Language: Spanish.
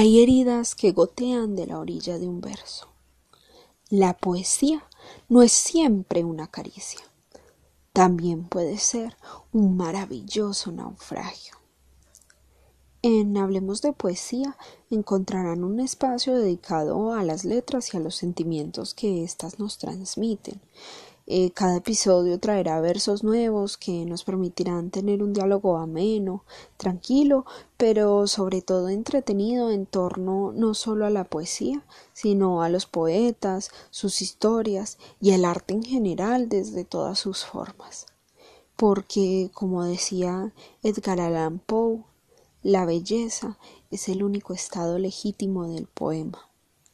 Hay heridas que gotean de la orilla de un verso. La poesía no es siempre una caricia. También puede ser un maravilloso naufragio. En Hablemos de Poesía encontrarán un espacio dedicado a las letras y a los sentimientos que éstas nos transmiten. Eh, cada episodio traerá versos nuevos que nos permitirán tener un diálogo ameno, tranquilo, pero sobre todo entretenido en torno no solo a la poesía, sino a los poetas, sus historias y el arte en general desde todas sus formas. Porque, como decía Edgar Allan Poe, la belleza es el único estado legítimo del poema.